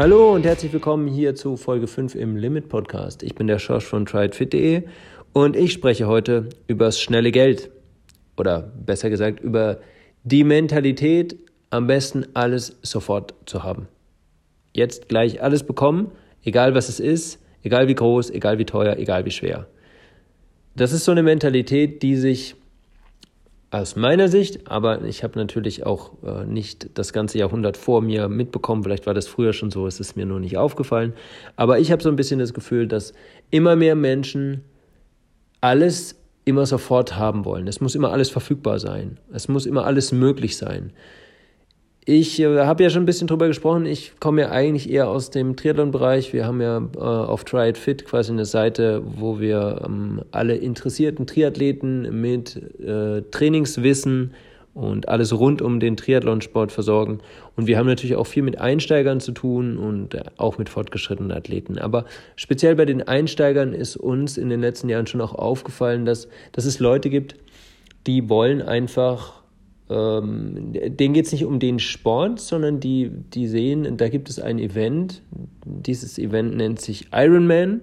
Hallo und herzlich willkommen hier zu Folge 5 im Limit Podcast. Ich bin der Schorsch von tryitfit.de und ich spreche heute über das schnelle Geld oder besser gesagt über die Mentalität, am besten alles sofort zu haben. Jetzt gleich alles bekommen, egal was es ist, egal wie groß, egal wie teuer, egal wie schwer. Das ist so eine Mentalität, die sich aus meiner Sicht, aber ich habe natürlich auch äh, nicht das ganze Jahrhundert vor mir mitbekommen. Vielleicht war das früher schon so, es ist mir nur nicht aufgefallen. Aber ich habe so ein bisschen das Gefühl, dass immer mehr Menschen alles immer sofort haben wollen. Es muss immer alles verfügbar sein. Es muss immer alles möglich sein. Ich äh, habe ja schon ein bisschen drüber gesprochen. Ich komme ja eigentlich eher aus dem Triathlon-Bereich. Wir haben ja äh, auf Try It Fit quasi eine Seite, wo wir ähm, alle interessierten Triathleten mit äh, Trainingswissen und alles rund um den Triathlonsport versorgen. Und wir haben natürlich auch viel mit Einsteigern zu tun und äh, auch mit fortgeschrittenen Athleten. Aber speziell bei den Einsteigern ist uns in den letzten Jahren schon auch aufgefallen, dass, dass es Leute gibt, die wollen einfach ähm, denen geht es nicht um den Sport, sondern die, die sehen, da gibt es ein Event. Dieses Event nennt sich Ironman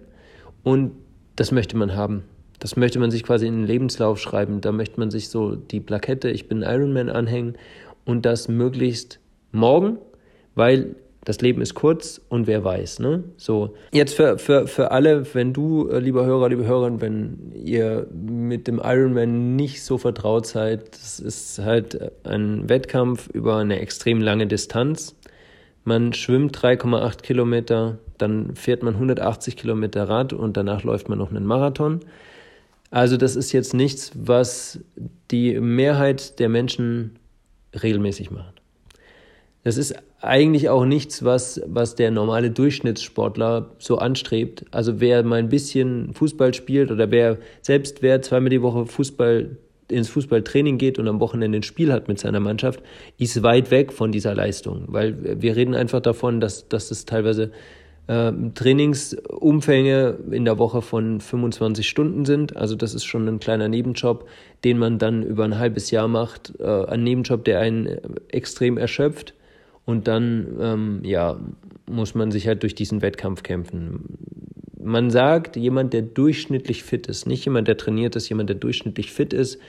und das möchte man haben. Das möchte man sich quasi in den Lebenslauf schreiben. Da möchte man sich so die Plakette, ich bin Ironman anhängen und das möglichst morgen, weil das Leben ist kurz und wer weiß, ne? So. Jetzt für, für, für alle, wenn du, äh, lieber Hörer, liebe Hörerin, wenn ihr mit dem Ironman nicht so vertraut seid, das ist halt ein Wettkampf über eine extrem lange Distanz. Man schwimmt 3,8 Kilometer, dann fährt man 180 Kilometer Rad und danach läuft man noch einen Marathon. Also das ist jetzt nichts, was die Mehrheit der Menschen regelmäßig macht. Das ist eigentlich auch nichts, was, was der normale Durchschnittssportler so anstrebt. Also wer mal ein bisschen Fußball spielt oder wer selbst wer zweimal die Woche Fußball ins Fußballtraining geht und am Wochenende ein Spiel hat mit seiner Mannschaft, ist weit weg von dieser Leistung. Weil wir reden einfach davon, dass, dass es teilweise äh, Trainingsumfänge in der Woche von 25 Stunden sind. Also das ist schon ein kleiner Nebenjob, den man dann über ein halbes Jahr macht. Äh, ein Nebenjob, der einen extrem erschöpft und dann, ähm, ja, muss man sich halt durch diesen Wettkampf kämpfen. Man sagt, jemand, der durchschnittlich fit ist, nicht jemand, der trainiert ist, jemand, der durchschnittlich fit ist,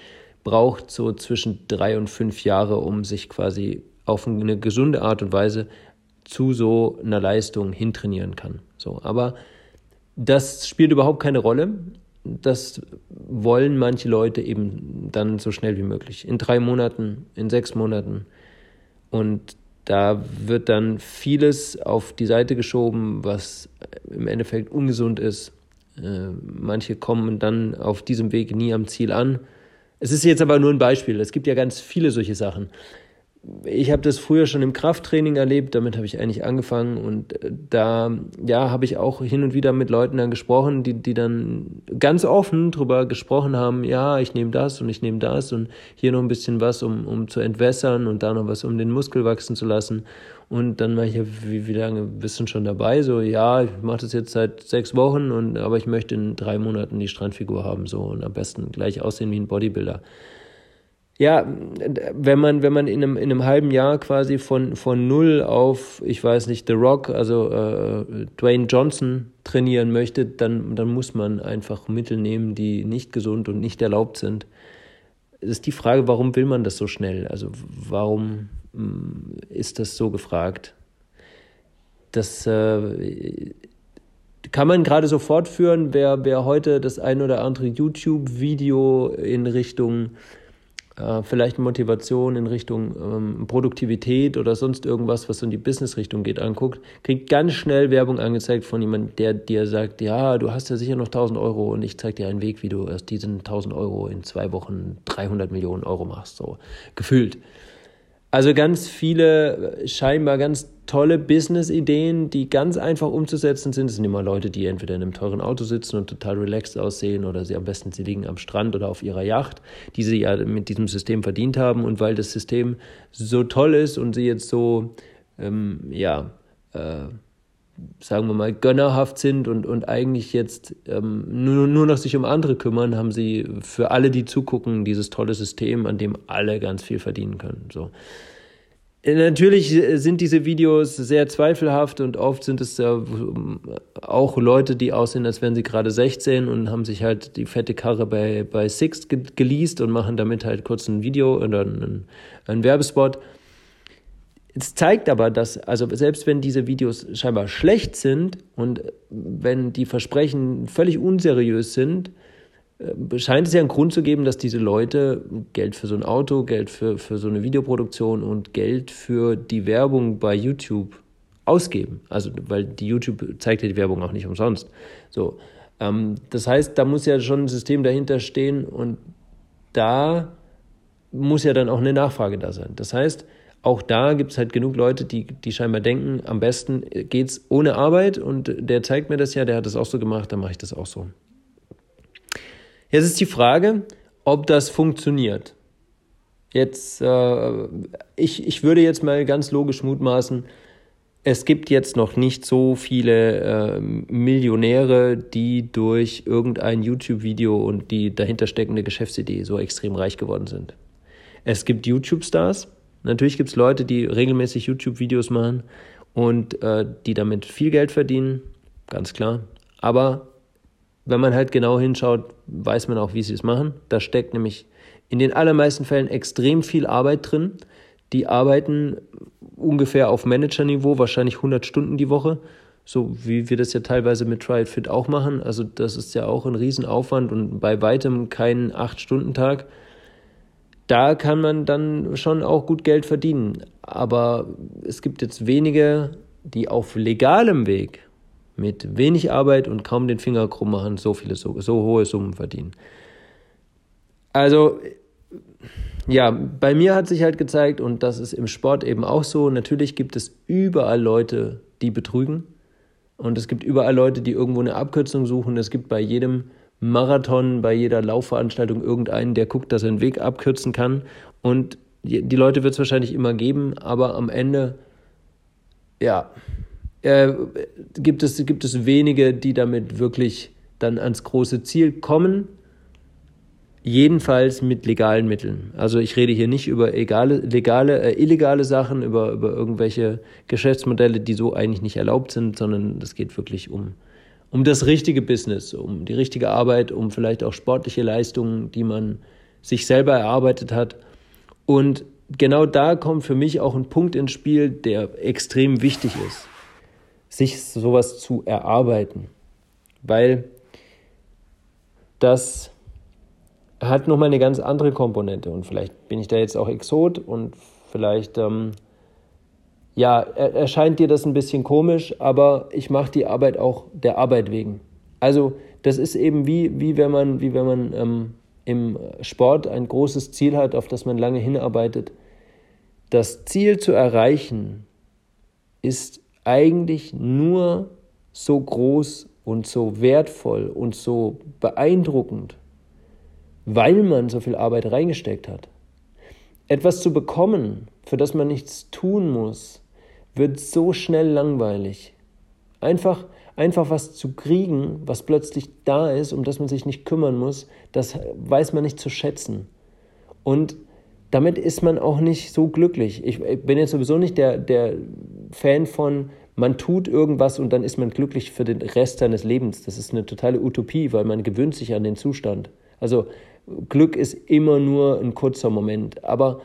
braucht so zwischen drei und fünf Jahre, um sich quasi auf eine gesunde Art und Weise zu so einer Leistung hintrainieren kann. So, aber das spielt überhaupt keine Rolle. Das wollen manche Leute eben dann so schnell wie möglich. In drei Monaten, in sechs Monaten. Und da wird dann vieles auf die Seite geschoben, was im Endeffekt ungesund ist. Äh, manche kommen dann auf diesem Weg nie am Ziel an. Es ist jetzt aber nur ein Beispiel. Es gibt ja ganz viele solche Sachen ich habe das früher schon im Krafttraining erlebt, damit habe ich eigentlich angefangen und äh, da ja, habe ich auch hin und wieder mit Leuten dann gesprochen, die die dann ganz offen drüber gesprochen haben, ja, ich nehme das und ich nehme das und hier noch ein bisschen was, um um zu entwässern und da noch was, um den Muskel wachsen zu lassen und dann war ich ja, wie, wie lange bist du schon dabei? So, ja, ich mache das jetzt seit sechs Wochen und aber ich möchte in drei Monaten die Strandfigur haben so und am besten gleich aussehen wie ein Bodybuilder ja, wenn man, wenn man in einem, in einem halben Jahr quasi von, von null auf, ich weiß nicht, The Rock, also äh, Dwayne Johnson trainieren möchte, dann, dann muss man einfach Mittel nehmen, die nicht gesund und nicht erlaubt sind. Es ist die Frage, warum will man das so schnell? Also warum mh, mm, ist das so gefragt? Das äh, kann man gerade so fortführen, wer, wer heute das ein oder andere YouTube-Video in Richtung äh, vielleicht Motivation in Richtung ähm, Produktivität oder sonst irgendwas, was so in die Business-Richtung geht, anguckt, kriegt ganz schnell Werbung angezeigt von jemandem, der dir sagt, ja, du hast ja sicher noch 1000 Euro und ich zeige dir einen Weg, wie du aus diesen 1000 Euro in zwei Wochen 300 Millionen Euro machst, so gefühlt. Also ganz viele äh, scheinbar ganz tolle Business-Ideen, die ganz einfach umzusetzen sind. Es sind immer Leute, die entweder in einem teuren Auto sitzen und total relaxed aussehen oder sie am besten, sie liegen am Strand oder auf ihrer Yacht, die sie ja mit diesem System verdient haben. Und weil das System so toll ist und sie jetzt so, ähm, ja, äh, sagen wir mal, gönnerhaft sind und, und eigentlich jetzt ähm, nur, nur noch sich um andere kümmern, haben sie für alle, die zugucken, dieses tolle System, an dem alle ganz viel verdienen können. So Natürlich sind diese Videos sehr zweifelhaft und oft sind es ja auch Leute, die aussehen, als wären sie gerade 16 und haben sich halt die fette Karre bei, bei Six geleast und machen damit halt kurz ein Video oder einen, einen Werbespot. Es zeigt aber, dass, also selbst wenn diese Videos scheinbar schlecht sind und wenn die Versprechen völlig unseriös sind, äh, scheint es ja einen Grund zu geben, dass diese Leute Geld für so ein Auto, Geld für, für so eine Videoproduktion und Geld für die Werbung bei YouTube ausgeben. Also, weil die YouTube zeigt ja die Werbung auch nicht umsonst. So. Ähm, das heißt, da muss ja schon ein System dahinter stehen und da muss ja dann auch eine Nachfrage da sein. Das heißt, auch da gibt es halt genug Leute, die, die scheinbar denken, am besten geht's ohne Arbeit und der zeigt mir das ja, der hat das auch so gemacht, dann mache ich das auch so. Jetzt ist die Frage, ob das funktioniert. Jetzt, äh, ich, ich würde jetzt mal ganz logisch mutmaßen, es gibt jetzt noch nicht so viele äh, Millionäre, die durch irgendein YouTube-Video und die dahinter steckende Geschäftsidee so extrem reich geworden sind. Es gibt YouTube-Stars. Natürlich gibt es Leute, die regelmäßig YouTube-Videos machen und äh, die damit viel Geld verdienen, ganz klar. Aber wenn man halt genau hinschaut, weiß man auch, wie sie es machen. Da steckt nämlich in den allermeisten Fällen extrem viel Arbeit drin. Die arbeiten ungefähr auf Managerniveau, wahrscheinlich 100 Stunden die Woche, so wie wir das ja teilweise mit Try It Fit auch machen. Also das ist ja auch ein Riesenaufwand und bei weitem kein 8-Stunden-Tag. Da kann man dann schon auch gut Geld verdienen. Aber es gibt jetzt wenige, die auf legalem Weg mit wenig Arbeit und kaum den Finger krumm machen, so viele, so, so hohe Summen verdienen. Also, ja, bei mir hat sich halt gezeigt, und das ist im Sport eben auch so, natürlich gibt es überall Leute, die betrügen. Und es gibt überall Leute, die irgendwo eine Abkürzung suchen. Es gibt bei jedem Marathon, bei jeder Laufveranstaltung irgendeinen, der guckt, dass er einen Weg abkürzen kann. Und die Leute wird es wahrscheinlich immer geben, aber am Ende, ja, äh, gibt, es, gibt es wenige, die damit wirklich dann ans große Ziel kommen. Jedenfalls mit legalen Mitteln. Also ich rede hier nicht über egale, legale, äh, illegale Sachen, über, über irgendwelche Geschäftsmodelle, die so eigentlich nicht erlaubt sind, sondern es geht wirklich um, um das richtige Business, um die richtige Arbeit, um vielleicht auch sportliche Leistungen, die man sich selber erarbeitet hat. Und genau da kommt für mich auch ein Punkt ins Spiel, der extrem wichtig ist sich sowas zu erarbeiten. Weil das hat nochmal eine ganz andere Komponente und vielleicht bin ich da jetzt auch Exot und vielleicht, ähm, ja, erscheint dir das ein bisschen komisch, aber ich mache die Arbeit auch der Arbeit wegen. Also das ist eben wie, wie wenn man, wie wenn man ähm, im Sport ein großes Ziel hat, auf das man lange hinarbeitet. Das Ziel zu erreichen ist eigentlich nur so groß und so wertvoll und so beeindruckend, weil man so viel Arbeit reingesteckt hat. Etwas zu bekommen, für das man nichts tun muss, wird so schnell langweilig. Einfach, einfach was zu kriegen, was plötzlich da ist, um das man sich nicht kümmern muss, das weiß man nicht zu schätzen. Und damit ist man auch nicht so glücklich. Ich bin jetzt sowieso nicht der, der Fan von, man tut irgendwas und dann ist man glücklich für den Rest seines Lebens. Das ist eine totale Utopie, weil man gewöhnt sich an den Zustand. Also Glück ist immer nur ein kurzer Moment, aber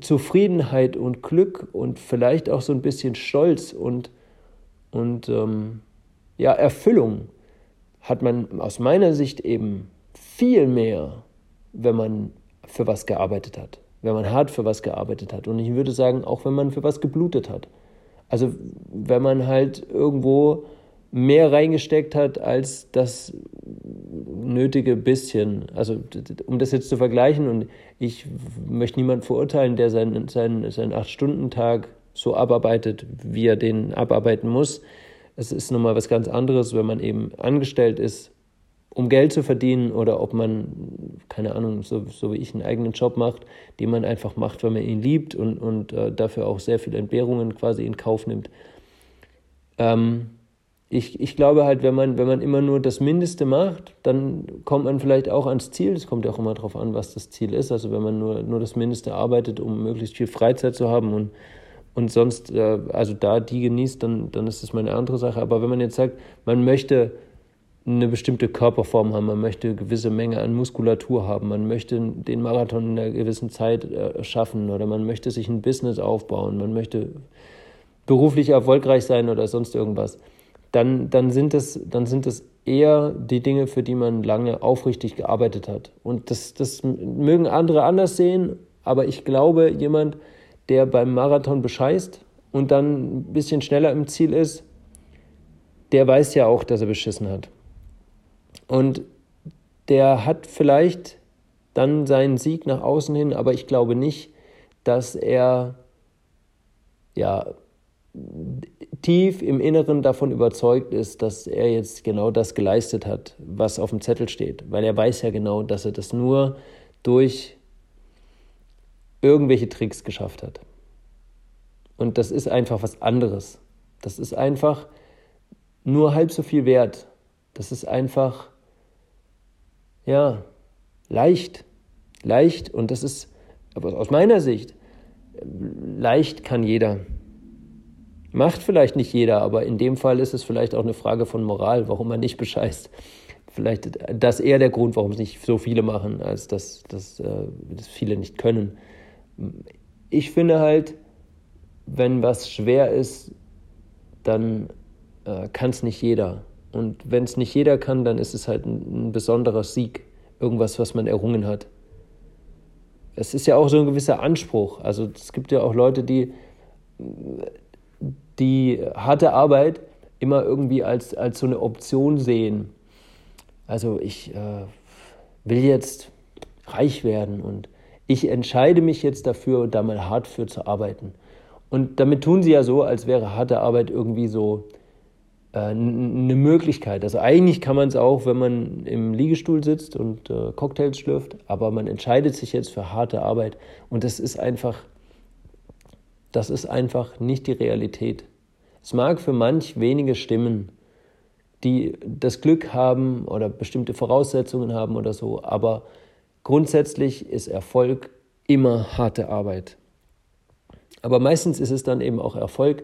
Zufriedenheit und Glück und vielleicht auch so ein bisschen Stolz und, und ähm, ja, Erfüllung hat man aus meiner Sicht eben viel mehr, wenn man für was gearbeitet hat, wenn man hart für was gearbeitet hat. Und ich würde sagen, auch wenn man für was geblutet hat. Also wenn man halt irgendwo mehr reingesteckt hat als das nötige bisschen. Also um das jetzt zu vergleichen und ich möchte niemanden verurteilen, der seinen, seinen, seinen Acht-Stunden-Tag so abarbeitet, wie er den abarbeiten muss. Es ist nochmal was ganz anderes, wenn man eben angestellt ist um Geld zu verdienen oder ob man, keine Ahnung, so, so wie ich einen eigenen Job macht, den man einfach macht, weil man ihn liebt und, und äh, dafür auch sehr viele Entbehrungen quasi in Kauf nimmt. Ähm, ich, ich glaube halt, wenn man, wenn man immer nur das Mindeste macht, dann kommt man vielleicht auch ans Ziel. Es kommt ja auch immer darauf an, was das Ziel ist. Also wenn man nur, nur das Mindeste arbeitet, um möglichst viel Freizeit zu haben und, und sonst, äh, also da die genießt, dann, dann ist das mal eine andere Sache. Aber wenn man jetzt sagt, man möchte eine bestimmte Körperform haben, man möchte eine gewisse Menge an Muskulatur haben, man möchte den Marathon in einer gewissen Zeit äh, schaffen oder man möchte sich ein Business aufbauen, man möchte beruflich erfolgreich sein oder sonst irgendwas dann, dann, sind es, dann sind es eher die Dinge, für die man lange aufrichtig gearbeitet hat. Und das, das mögen andere anders sehen, aber ich glaube, jemand, der beim Marathon bescheißt und dann ein bisschen schneller im Ziel ist, der weiß ja auch, dass er beschissen hat. Und der hat vielleicht dann seinen Sieg nach außen hin, aber ich glaube nicht, dass er ja tief im Inneren davon überzeugt ist, dass er jetzt genau das geleistet hat, was auf dem Zettel steht. Weil er weiß ja genau, dass er das nur durch irgendwelche Tricks geschafft hat. Und das ist einfach was anderes. Das ist einfach nur halb so viel wert. Das ist einfach, ja, leicht. Leicht und das ist, aus meiner Sicht, leicht kann jeder. Macht vielleicht nicht jeder, aber in dem Fall ist es vielleicht auch eine Frage von Moral, warum man nicht bescheißt. Vielleicht das eher der Grund, warum es nicht so viele machen, als dass, dass, äh, dass viele nicht können. Ich finde halt, wenn was schwer ist, dann äh, kann es nicht jeder. Und wenn es nicht jeder kann, dann ist es halt ein, ein besonderer Sieg, irgendwas, was man errungen hat. Es ist ja auch so ein gewisser Anspruch. Also es gibt ja auch Leute, die die harte Arbeit immer irgendwie als, als so eine Option sehen. Also ich äh, will jetzt reich werden und ich entscheide mich jetzt dafür, da mal hart für zu arbeiten. Und damit tun sie ja so, als wäre harte Arbeit irgendwie so äh, eine Möglichkeit. Also eigentlich kann man es auch, wenn man im Liegestuhl sitzt und äh, Cocktails schlürft, aber man entscheidet sich jetzt für harte Arbeit und das ist einfach das ist einfach nicht die Realität. Es mag für manch wenige stimmen, die das Glück haben oder bestimmte Voraussetzungen haben oder so, aber grundsätzlich ist Erfolg immer harte Arbeit. Aber meistens ist es dann eben auch Erfolg,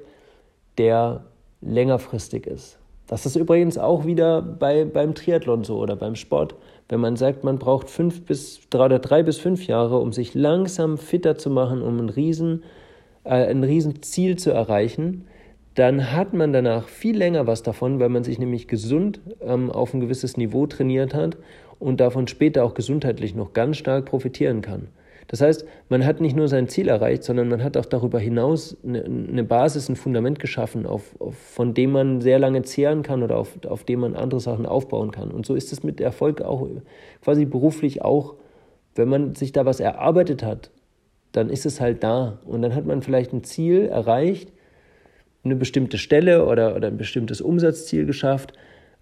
der längerfristig ist. Das ist übrigens auch wieder bei, beim Triathlon so oder beim Sport. Wenn man sagt, man braucht fünf bis drei oder drei bis fünf Jahre, um sich langsam fitter zu machen, um einen riesen äh, ein Riesenziel zu erreichen, dann hat man danach viel länger was davon, weil man sich nämlich gesund ähm, auf ein gewisses Niveau trainiert hat und davon später auch gesundheitlich noch ganz stark profitieren kann. Das heißt, man hat nicht nur sein Ziel erreicht, sondern man hat auch darüber hinaus eine, eine Basis, ein Fundament geschaffen, auf, auf, von dem man sehr lange zehren kann oder auf, auf dem man andere Sachen aufbauen kann. Und so ist es mit Erfolg auch quasi beruflich auch, wenn man sich da was erarbeitet hat, dann ist es halt da. Und dann hat man vielleicht ein Ziel erreicht, eine bestimmte Stelle oder, oder ein bestimmtes Umsatzziel geschafft.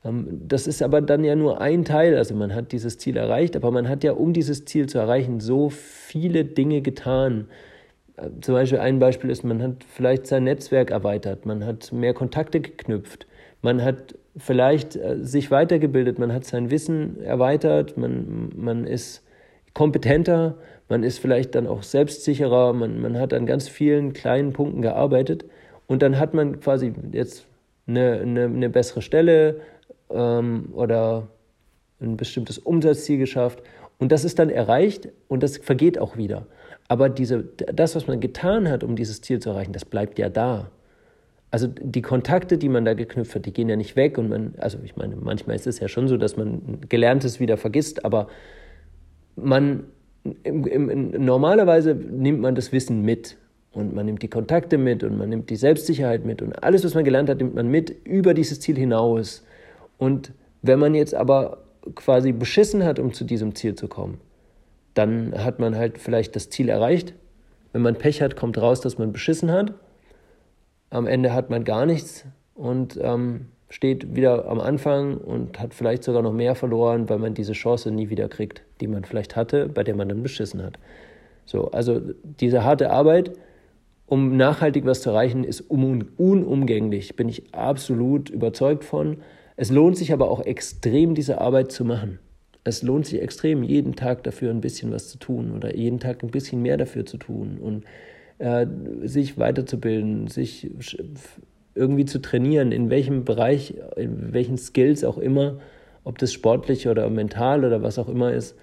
Ähm, das ist aber dann ja nur ein Teil. Also man hat dieses Ziel erreicht, aber man hat ja, um dieses Ziel zu erreichen, so viele Dinge getan. Äh, zum Beispiel ein Beispiel ist, man hat vielleicht sein Netzwerk erweitert, man hat mehr Kontakte geknüpft, man hat vielleicht äh, sich weitergebildet, man hat sein Wissen erweitert, man, man ist kompetenter, man ist vielleicht dann auch selbstsicherer, man, man hat an ganz vielen kleinen Punkten gearbeitet und dann hat man quasi jetzt eine, eine, eine bessere Stelle ähm, oder ein bestimmtes Umsatzziel geschafft und das ist dann erreicht und das vergeht auch wieder. Aber diese, das, was man getan hat, um dieses Ziel zu erreichen, das bleibt ja da. Also die Kontakte, die man da geknüpft hat, die gehen ja nicht weg und man, also ich meine, manchmal ist es ja schon so, dass man Gelerntes wieder vergisst, aber man im, im, normalerweise nimmt man das Wissen mit und man nimmt die Kontakte mit und man nimmt die Selbstsicherheit mit und alles, was man gelernt hat, nimmt man mit über dieses Ziel hinaus. Und wenn man jetzt aber quasi beschissen hat, um zu diesem Ziel zu kommen, dann hat man halt vielleicht das Ziel erreicht. Wenn man Pech hat, kommt raus, dass man beschissen hat. Am Ende hat man gar nichts und ähm, steht wieder am Anfang und hat vielleicht sogar noch mehr verloren, weil man diese Chance nie wieder kriegt, die man vielleicht hatte, bei der man dann beschissen hat. So, also diese harte Arbeit um nachhaltig was zu erreichen, ist unumgänglich. Bin ich absolut überzeugt von. Es lohnt sich aber auch extrem, diese Arbeit zu machen. Es lohnt sich extrem, jeden Tag dafür ein bisschen was zu tun oder jeden Tag ein bisschen mehr dafür zu tun und äh, sich weiterzubilden, sich irgendwie zu trainieren, in welchem Bereich, in welchen Skills auch immer, ob das sportlich oder mental oder was auch immer ist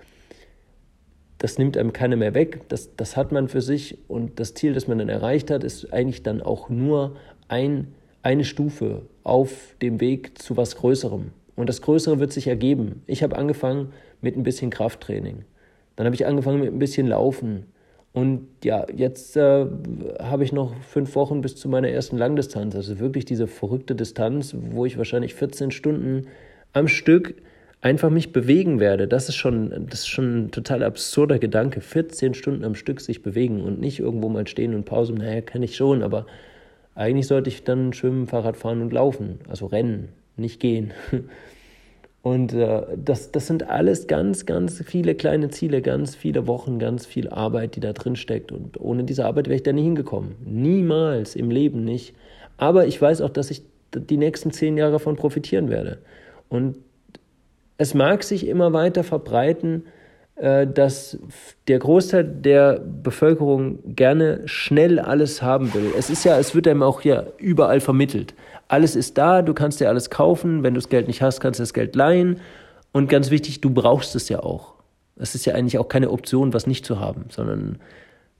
das nimmt einem keiner mehr weg, das, das hat man für sich und das Ziel, das man dann erreicht hat, ist eigentlich dann auch nur ein, eine Stufe auf dem Weg zu was Größerem. Und das Größere wird sich ergeben. Ich habe angefangen mit ein bisschen Krafttraining. Dann habe ich angefangen mit ein bisschen Laufen. Und ja, jetzt äh, habe ich noch fünf Wochen bis zu meiner ersten Langdistanz. Also wirklich diese verrückte Distanz, wo ich wahrscheinlich 14 Stunden am Stück einfach mich bewegen werde, das ist schon, das ist schon ein total absurder Gedanke. 14 Stunden am Stück sich bewegen und nicht irgendwo mal stehen und Pause. Naja, kann ich schon, aber eigentlich sollte ich dann schwimmen, Fahrrad fahren und laufen. Also rennen, nicht gehen. Und äh, das, das sind alles ganz, ganz viele kleine Ziele, ganz viele Wochen, ganz viel Arbeit, die da drin steckt. Und ohne diese Arbeit wäre ich da nie hingekommen. Niemals im Leben nicht. Aber ich weiß auch, dass ich die nächsten zehn Jahre davon profitieren werde. Und es mag sich immer weiter verbreiten, äh, dass der Großteil der Bevölkerung gerne schnell alles haben will. Es ist ja, es wird einem auch ja überall vermittelt. Alles ist da, du kannst dir alles kaufen, wenn du das Geld nicht hast, kannst du das Geld leihen. Und ganz wichtig, du brauchst es ja auch. Es ist ja eigentlich auch keine Option, was nicht zu haben, sondern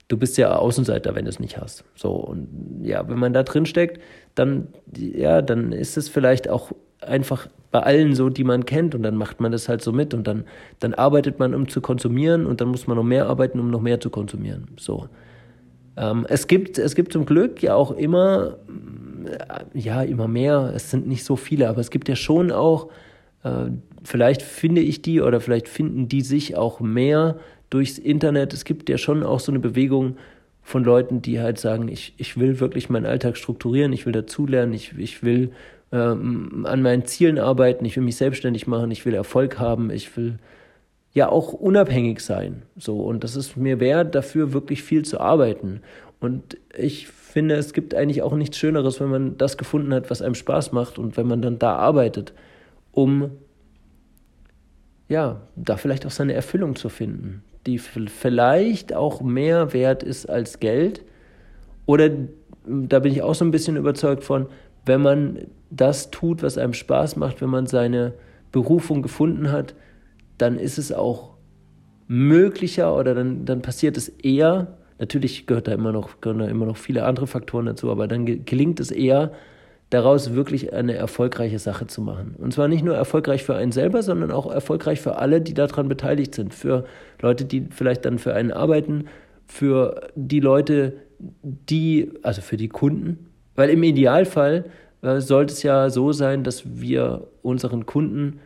du bist ja Außenseiter, wenn du es nicht hast. So und ja, wenn man da drin steckt, dann ja, dann ist es vielleicht auch einfach bei allen so, die man kennt und dann macht man das halt so mit und dann, dann arbeitet man, um zu konsumieren und dann muss man noch mehr arbeiten, um noch mehr zu konsumieren. So. Ähm, es, gibt, es gibt zum Glück ja auch immer, äh, ja, immer mehr, es sind nicht so viele, aber es gibt ja schon auch, äh, vielleicht finde ich die oder vielleicht finden die sich auch mehr durchs Internet. Es gibt ja schon auch so eine Bewegung, von Leuten, die halt sagen, ich, ich will wirklich meinen Alltag strukturieren, ich will dazulernen, ich, ich will ähm, an meinen Zielen arbeiten, ich will mich selbstständig machen, ich will Erfolg haben, ich will ja auch unabhängig sein. So, und das ist mir wert, dafür wirklich viel zu arbeiten. Und ich finde, es gibt eigentlich auch nichts Schöneres, wenn man das gefunden hat, was einem Spaß macht und wenn man dann da arbeitet, um ja, da vielleicht auch seine Erfüllung zu finden, die vielleicht auch mehr wert ist als Geld. Oder da bin ich auch so ein bisschen überzeugt von, wenn man das tut, was einem Spaß macht, wenn man seine Berufung gefunden hat, dann ist es auch möglicher oder dann, dann passiert es eher. Natürlich gehört da immer noch, gehören da immer noch viele andere Faktoren dazu, aber dann gelingt es eher, daraus wirklich eine erfolgreiche Sache zu machen. Und zwar nicht nur erfolgreich für einen selber, sondern auch erfolgreich für alle, die daran beteiligt sind. Für Leute, die vielleicht dann für einen arbeiten, für die Leute, die, also für die Kunden. Weil im Idealfall äh, sollte es ja so sein, dass wir unseren Kunden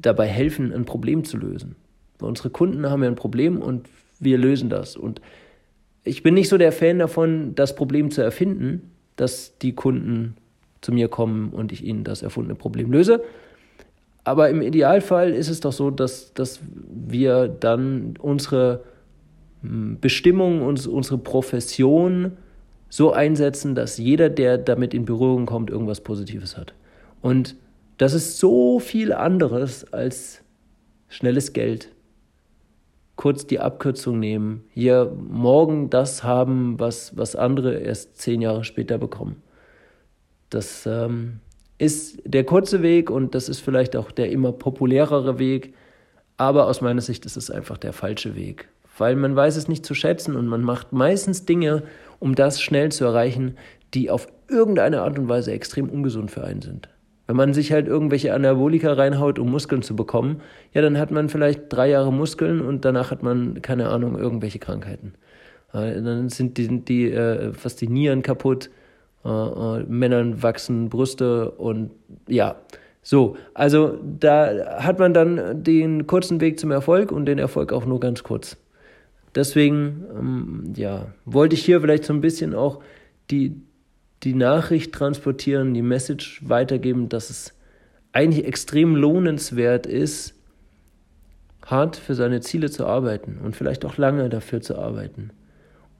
dabei helfen, ein Problem zu lösen. Unsere Kunden haben ja ein Problem und wir lösen das. Und ich bin nicht so der Fan davon, das Problem zu erfinden, dass die Kunden zu mir kommen und ich ihnen das erfundene Problem löse. Aber im Idealfall ist es doch so, dass, dass wir dann unsere hm, Bestimmung, uns, unsere Profession so einsetzen, dass jeder, der damit in Berührung kommt, irgendwas Positives hat. Und das ist so viel anderes als schnelles Geld. Kurz die Abkürzung nehmen, hier morgen das haben, was, was andere erst zehn Jahre später bekommen. Das ähm, ist der kurze Weg und das ist vielleicht auch der immer populärere Weg, aber aus meiner Sicht ist es einfach der falsche Weg, weil man weiß es nicht zu schätzen und man macht meistens Dinge, um das schnell zu erreichen, die auf irgendeine Art und Weise extrem ungesund für einen sind. Wenn man sich halt irgendwelche Anabolika reinhaut, um Muskeln zu bekommen, ja, dann hat man vielleicht drei Jahre Muskeln und danach hat man, keine Ahnung, irgendwelche Krankheiten. Dann sind die, die äh, fast die Nieren kaputt, äh, äh, Männern wachsen Brüste und ja. So, also da hat man dann den kurzen Weg zum Erfolg und den Erfolg auch nur ganz kurz. Deswegen, ähm, ja, wollte ich hier vielleicht so ein bisschen auch die, die Nachricht transportieren, die Message weitergeben, dass es eigentlich extrem lohnenswert ist, hart für seine Ziele zu arbeiten und vielleicht auch lange dafür zu arbeiten.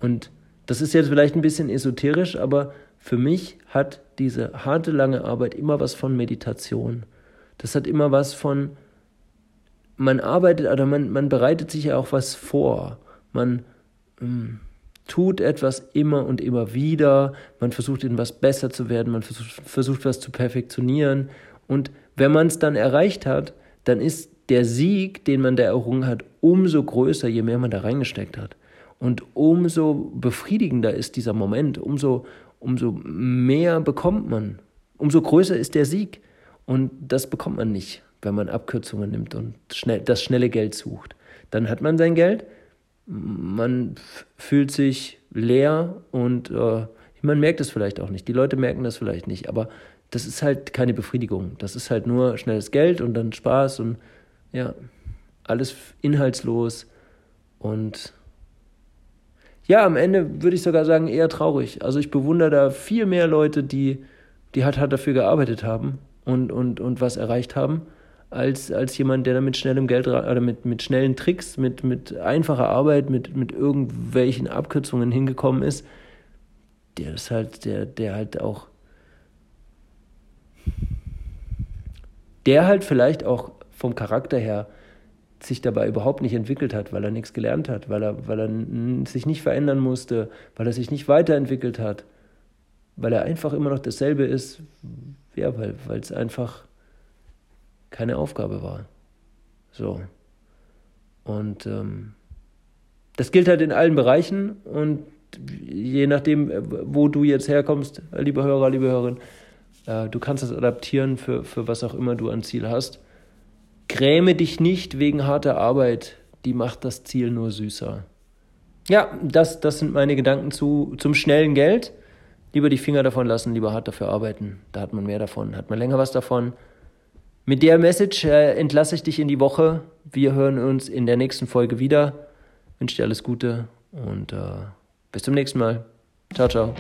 Und Das ist jetzt vielleicht ein bisschen esoterisch, aber für mich hat diese harte, lange Arbeit immer was von Meditation. Das hat immer was von, man arbeitet oder man, man bereitet sich ja auch was vor. Man ähm, tut etwas immer und immer wieder. Man versucht in was besser zu werden. Man versucht, versucht was zu perfektionieren. Und wenn man es dann erreicht hat, dann ist der Sieg, den man da errungen hat, umso größer, je mehr man da reingesteckt hat. Und umso befriedigender ist dieser Moment, umso, umso mehr bekommt man, umso größer ist der Sieg. Und das bekommt man nicht, wenn man Abkürzungen nimmt und schnell, das schnelle Geld sucht. Dann hat man sein Geld, man fühlt sich leer und äh, man merkt es vielleicht auch nicht. Die Leute merken das vielleicht nicht, aber das ist halt keine Befriedigung. Das ist halt nur schnelles Geld und dann Spaß und ja, alles inhaltslos und ja, am Ende würde ich sogar sagen, eher traurig. Also ich bewundere da viel mehr Leute, die, die halt hart dafür gearbeitet haben und, und, und was erreicht haben, als, als jemand, der da mit schnellem Geld oder mit, mit schnellen Tricks, mit, mit einfacher Arbeit, mit, mit irgendwelchen Abkürzungen hingekommen ist, der ist halt, der, der halt auch, der halt vielleicht auch vom Charakter her sich dabei überhaupt nicht entwickelt hat, weil er nichts gelernt hat, weil er, weil er sich nicht verändern musste, weil er sich nicht weiterentwickelt hat, weil er einfach immer noch dasselbe ist, ja, weil es einfach keine Aufgabe war. So. Und ähm, das gilt halt in allen Bereichen und je nachdem, wo du jetzt herkommst, liebe Hörer, liebe Hörerin, äh, du kannst das adaptieren für, für was auch immer du an Ziel hast. Gräme dich nicht wegen harter Arbeit, die macht das Ziel nur süßer. Ja, das, das sind meine Gedanken zu, zum schnellen Geld. Lieber die Finger davon lassen, lieber hart dafür arbeiten. Da hat man mehr davon, hat man länger was davon. Mit der Message äh, entlasse ich dich in die Woche. Wir hören uns in der nächsten Folge wieder. wünsche dir alles Gute und äh, bis zum nächsten Mal. Ciao, ciao.